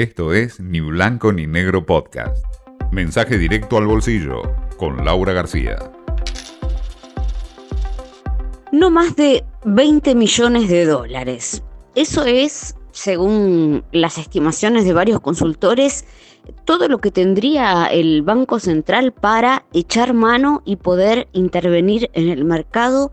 Esto es Ni Blanco ni Negro Podcast. Mensaje directo al bolsillo con Laura García. No más de 20 millones de dólares. Eso es, según las estimaciones de varios consultores, todo lo que tendría el Banco Central para echar mano y poder intervenir en el mercado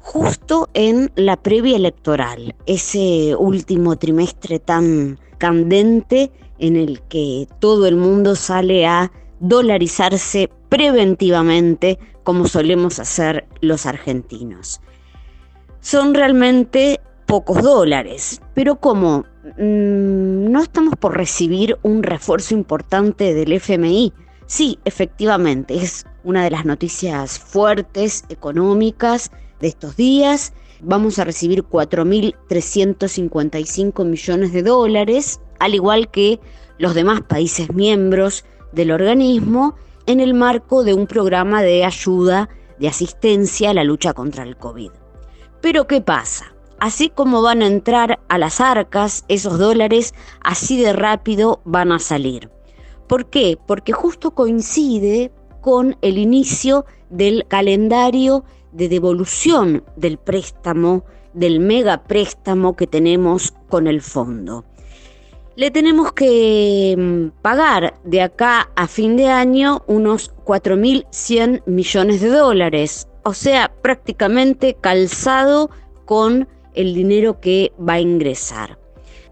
justo en la previa electoral, ese último trimestre tan candente en el que todo el mundo sale a dolarizarse preventivamente como solemos hacer los argentinos. Son realmente pocos dólares, pero como mm, no estamos por recibir un refuerzo importante del FMI, sí, efectivamente, es una de las noticias fuertes económicas de estos días. Vamos a recibir 4.355 millones de dólares, al igual que los demás países miembros del organismo, en el marco de un programa de ayuda, de asistencia a la lucha contra el COVID. Pero ¿qué pasa? Así como van a entrar a las arcas esos dólares, así de rápido van a salir. ¿Por qué? Porque justo coincide con el inicio del calendario de devolución del préstamo, del mega préstamo que tenemos con el fondo. Le tenemos que mm, pagar de acá a fin de año unos 4.100 millones de dólares, o sea, prácticamente calzado con el dinero que va a ingresar.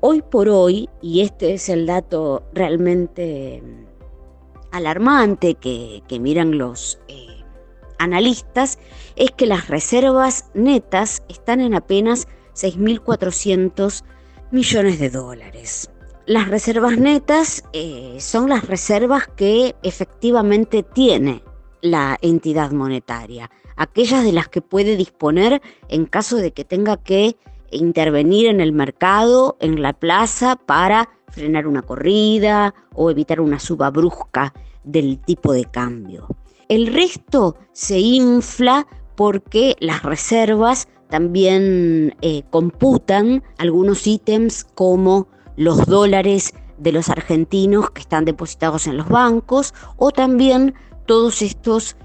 Hoy por hoy, y este es el dato realmente mm, alarmante que, miran los eh, analistas, es que las reservas netas están en apenas 6.400 millones de dólares. Las reservas netas eh, son las reservas que efectivamente tiene la entidad monetaria aquellas de las que puede disponer en caso de que tenga que intervenir en el mercado, en la plaza, para frenar una corrida o evitar una suba brusca del tipo de cambio. El resto se infla porque las reservas también eh, computan algunos ítems como los dólares de los argentinos que están depositados en los bancos o también todos estos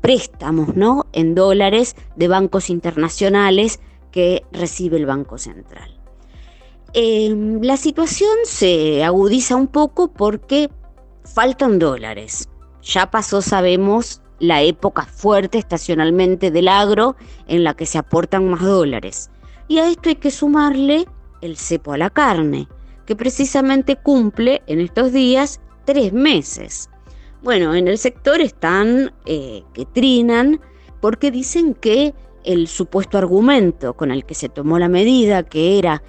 préstamos ¿no? en dólares de bancos internacionales que recibe el Banco Central. Em, la situación se agudiza un poco porque faltan dólares. Ya pasó, sabemos, la época fuerte estacionalmente del agro en la que se aportan más dólares. Y a esto hay que sumarle el cepo a la carne, que precisamente cumple en estos días tres meses. Bueno, en el sector están eh, que trinan porque dicen que el supuesto argumento con el que se tomó la medida, que era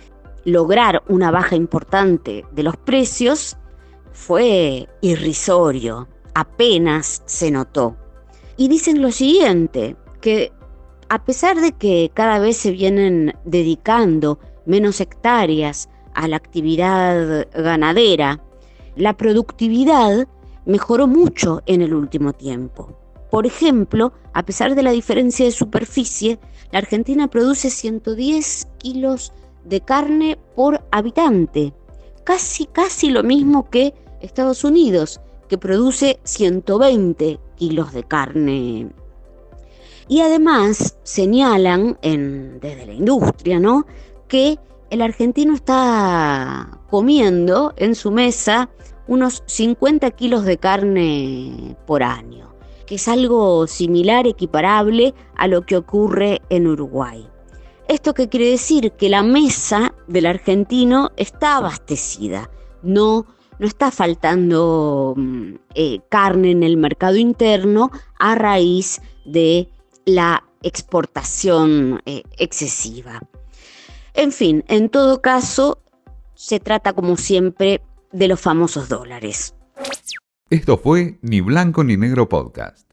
lograr una baja importante de los precios, fue irrisorio, apenas se notó. Y dicen lo siguiente, que a pesar de que cada vez se vienen dedicando menos hectáreas a la actividad ganadera, la productividad mejoró mucho en el último tiempo. Por ejemplo, a pesar de la diferencia de superficie, la Argentina produce 110 kilos de carne por habitante, casi casi lo mismo que Estados Unidos, que produce 120 kilos de carne. Y además señalan desde la industria, ¿no? que el argentino está comiendo en su mesa unos 50 kilos de carne por año, que es algo similar, equiparable a lo que ocurre en Uruguay. ¿Esto qué quiere decir? Que la mesa del argentino está abastecida, no, no está faltando mm, eh, carne en el mercado interno a raíz de la exportación eh, excesiva. En fin, en todo caso, se trata como siempre de los famosos dólares. Esto fue Ni Blanco ni Negro Podcast.